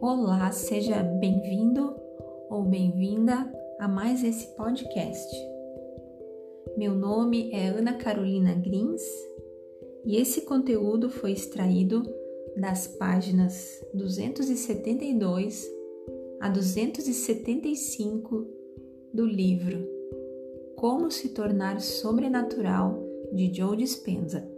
Olá, seja bem-vindo ou bem-vinda a mais esse podcast. Meu nome é Ana Carolina Grins e esse conteúdo foi extraído das páginas 272 a 275 do livro Como se tornar sobrenatural de Joe Dispenza.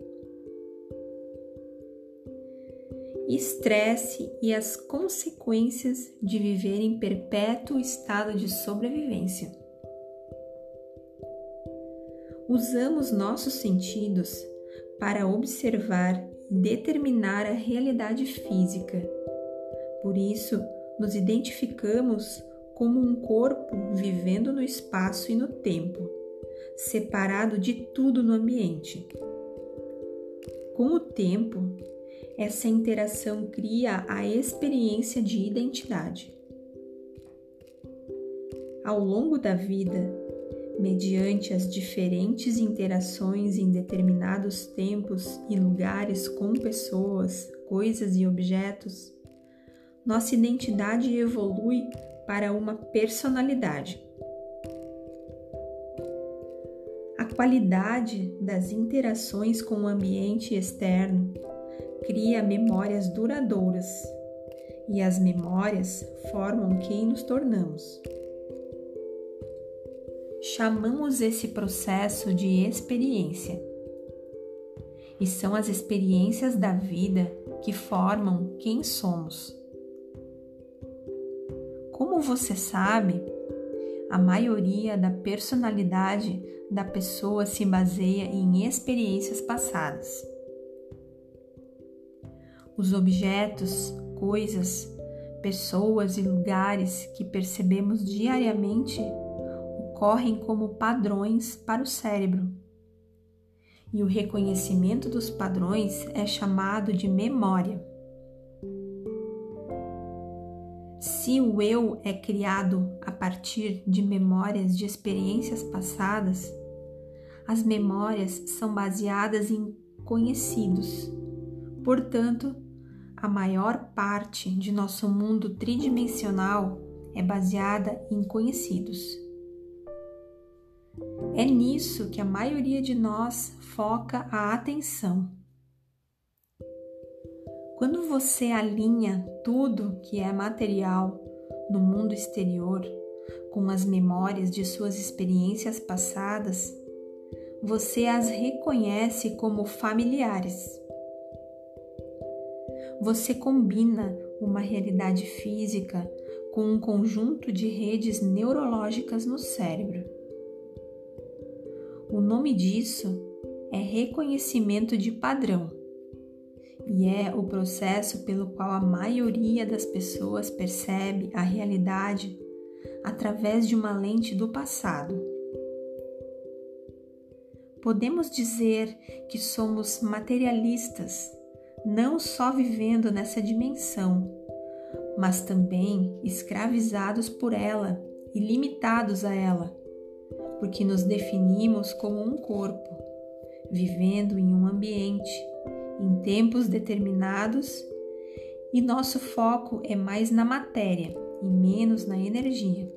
estresse e as consequências de viver em perpétuo estado de sobrevivência. Usamos nossos sentidos para observar e determinar a realidade física. Por isso, nos identificamos como um corpo vivendo no espaço e no tempo, separado de tudo no ambiente. Com o tempo, essa interação cria a experiência de identidade. Ao longo da vida, mediante as diferentes interações em determinados tempos e lugares com pessoas, coisas e objetos, nossa identidade evolui para uma personalidade. A qualidade das interações com o ambiente externo cria memórias duradouras e as memórias formam quem nos tornamos. Chamamos esse processo de experiência. E são as experiências da vida que formam quem somos. Como você sabe, a maioria da personalidade da pessoa se baseia em experiências passadas. Os objetos, coisas, pessoas e lugares que percebemos diariamente ocorrem como padrões para o cérebro. E o reconhecimento dos padrões é chamado de memória. Se o eu é criado a partir de memórias de experiências passadas, as memórias são baseadas em conhecidos. Portanto, a maior parte de nosso mundo tridimensional é baseada em conhecidos. É nisso que a maioria de nós foca a atenção. Quando você alinha tudo que é material no mundo exterior com as memórias de suas experiências passadas, você as reconhece como familiares você combina uma realidade física com um conjunto de redes neurológicas no cérebro. O nome disso é reconhecimento de padrão e é o processo pelo qual a maioria das pessoas percebe a realidade através de uma lente do passado. Podemos dizer que somos materialistas não só vivendo nessa dimensão, mas também escravizados por ela e limitados a ela, porque nos definimos como um corpo, vivendo em um ambiente, em tempos determinados, e nosso foco é mais na matéria e menos na energia.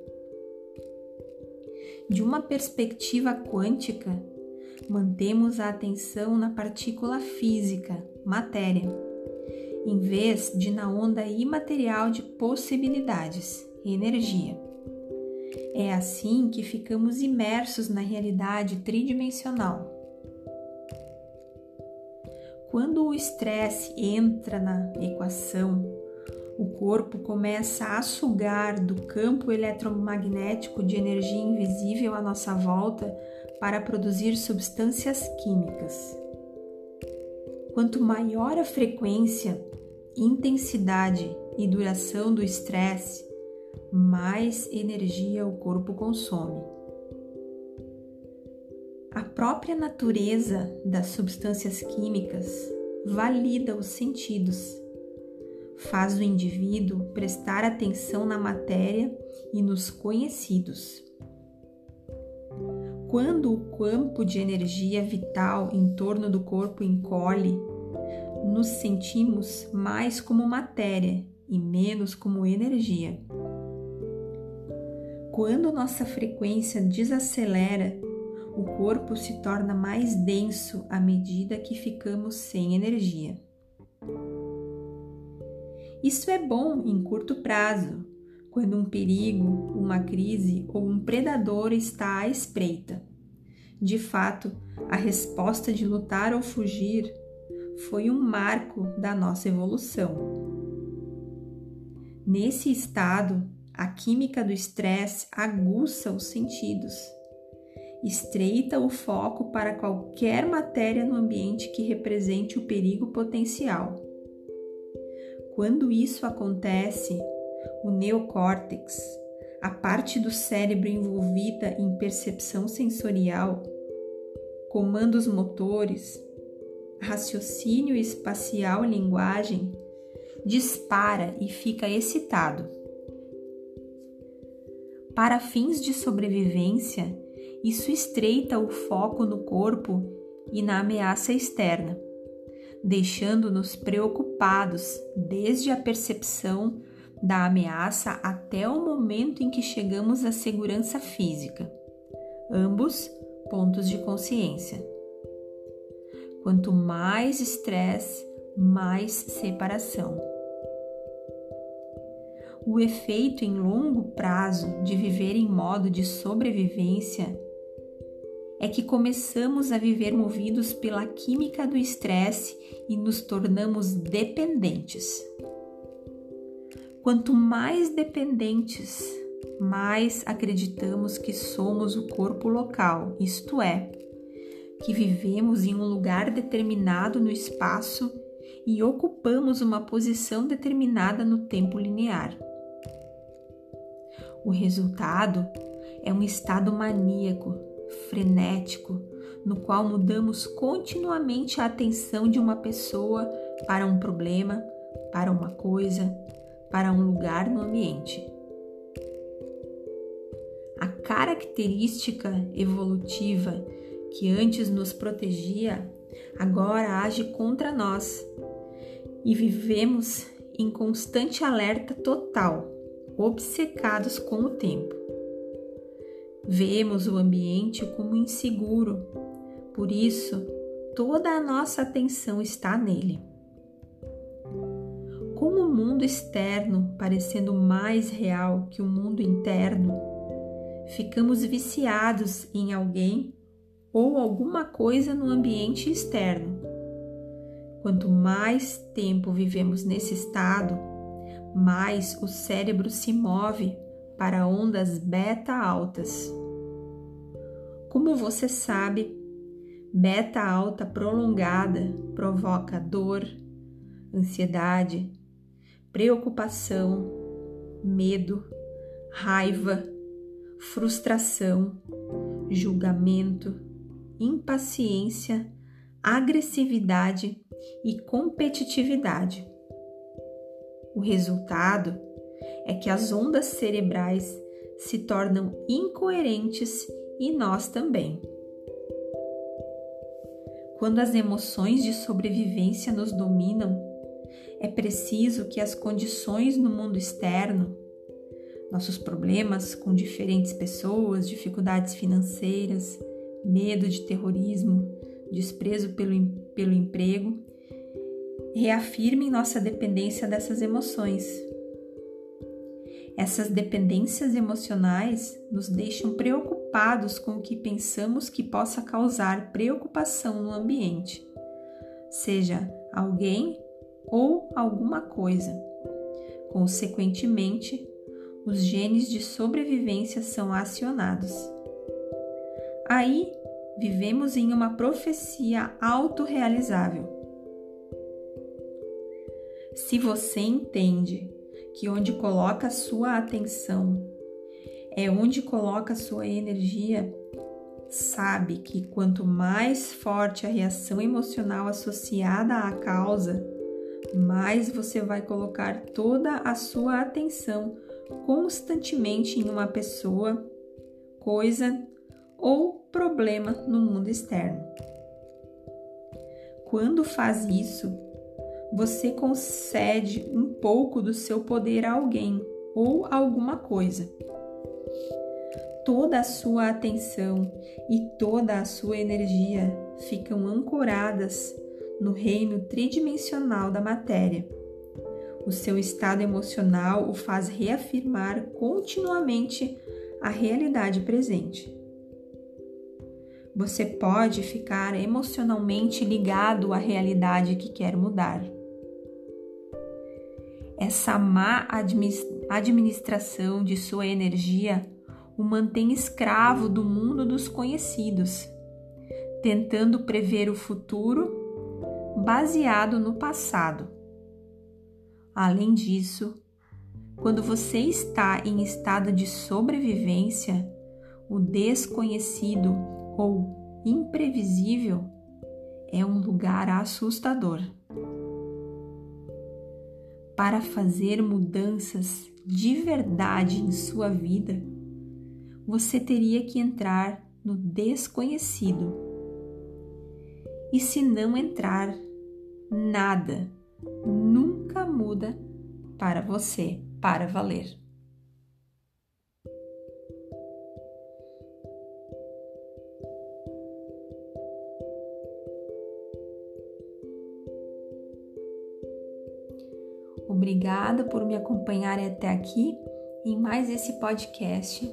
De uma perspectiva quântica, mantemos a atenção na partícula física, matéria, em vez de na onda imaterial de possibilidades, energia. É assim que ficamos imersos na realidade tridimensional. Quando o estresse entra na equação, o corpo começa a sugar do campo eletromagnético de energia invisível à nossa volta para produzir substâncias químicas. Quanto maior a frequência, intensidade e duração do estresse, mais energia o corpo consome. A própria natureza das substâncias químicas valida os sentidos, faz o indivíduo prestar atenção na matéria e nos conhecidos. Quando o campo de energia vital em torno do corpo encolhe, nos sentimos mais como matéria e menos como energia. Quando nossa frequência desacelera, o corpo se torna mais denso à medida que ficamos sem energia. Isso é bom em curto prazo, quando um perigo, uma crise ou um predador está à espreita. De fato, a resposta de lutar ou fugir foi um marco da nossa evolução. Nesse estado, a química do estresse aguça os sentidos, estreita o foco para qualquer matéria no ambiente que represente o perigo potencial. Quando isso acontece, o neocórtex, a parte do cérebro envolvida em percepção sensorial, comandos motores, raciocínio espacial linguagem, dispara e fica excitado. Para fins de sobrevivência, isso estreita o foco no corpo e na ameaça externa, deixando-nos preocupados desde a percepção da ameaça até o momento em que chegamos à segurança física, ambos pontos de consciência. Quanto mais estresse, mais separação. O efeito em longo prazo de viver em modo de sobrevivência é que começamos a viver movidos pela química do estresse e nos tornamos dependentes. Quanto mais dependentes, mais acreditamos que somos o corpo local, isto é, que vivemos em um lugar determinado no espaço e ocupamos uma posição determinada no tempo linear. O resultado é um estado maníaco, frenético, no qual mudamos continuamente a atenção de uma pessoa para um problema, para uma coisa, para um lugar no ambiente. A característica evolutiva que antes nos protegia agora age contra nós e vivemos em constante alerta total, obcecados com o tempo. Vemos o ambiente como inseguro, por isso toda a nossa atenção está nele. Com o mundo externo parecendo mais real que o mundo interno, ficamos viciados em alguém ou alguma coisa no ambiente externo. Quanto mais tempo vivemos nesse estado, mais o cérebro se move para ondas beta altas. Como você sabe, beta alta prolongada provoca dor, ansiedade, preocupação, medo, raiva, frustração, julgamento, impaciência, agressividade e competitividade. O resultado é que as ondas cerebrais se tornam incoerentes e nós também. Quando as emoções de sobrevivência nos dominam, é preciso que as condições no mundo externo, nossos problemas com diferentes pessoas, dificuldades financeiras, medo de terrorismo, desprezo pelo, pelo emprego, reafirmem nossa dependência dessas emoções. Essas dependências emocionais nos deixam preocupados com o que pensamos que possa causar preocupação no ambiente, seja alguém ou alguma coisa. Consequentemente, os genes de sobrevivência são acionados. Aí vivemos em uma profecia autorrealizável. Se você entende que onde coloca sua atenção é onde coloca sua energia, sabe que quanto mais forte a reação emocional associada à causa, mais você vai colocar toda a sua atenção constantemente em uma pessoa, coisa ou problema no mundo externo. Quando faz isso, você concede um pouco do seu poder a alguém ou a alguma coisa. Toda a sua atenção e toda a sua energia ficam ancoradas no reino tridimensional da matéria. O seu estado emocional o faz reafirmar continuamente a realidade presente. Você pode ficar emocionalmente ligado à realidade que quer mudar. Essa má administração de sua energia o mantém escravo do mundo dos conhecidos, tentando prever o futuro baseado no passado. Além disso, quando você está em estado de sobrevivência, o desconhecido ou imprevisível é um lugar assustador. Para fazer mudanças de verdade em sua vida, você teria que entrar no desconhecido. E se não entrar, nada nunca muda para você, para valer. Obrigada por me acompanhar até aqui em mais esse podcast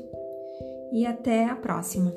e até a próxima.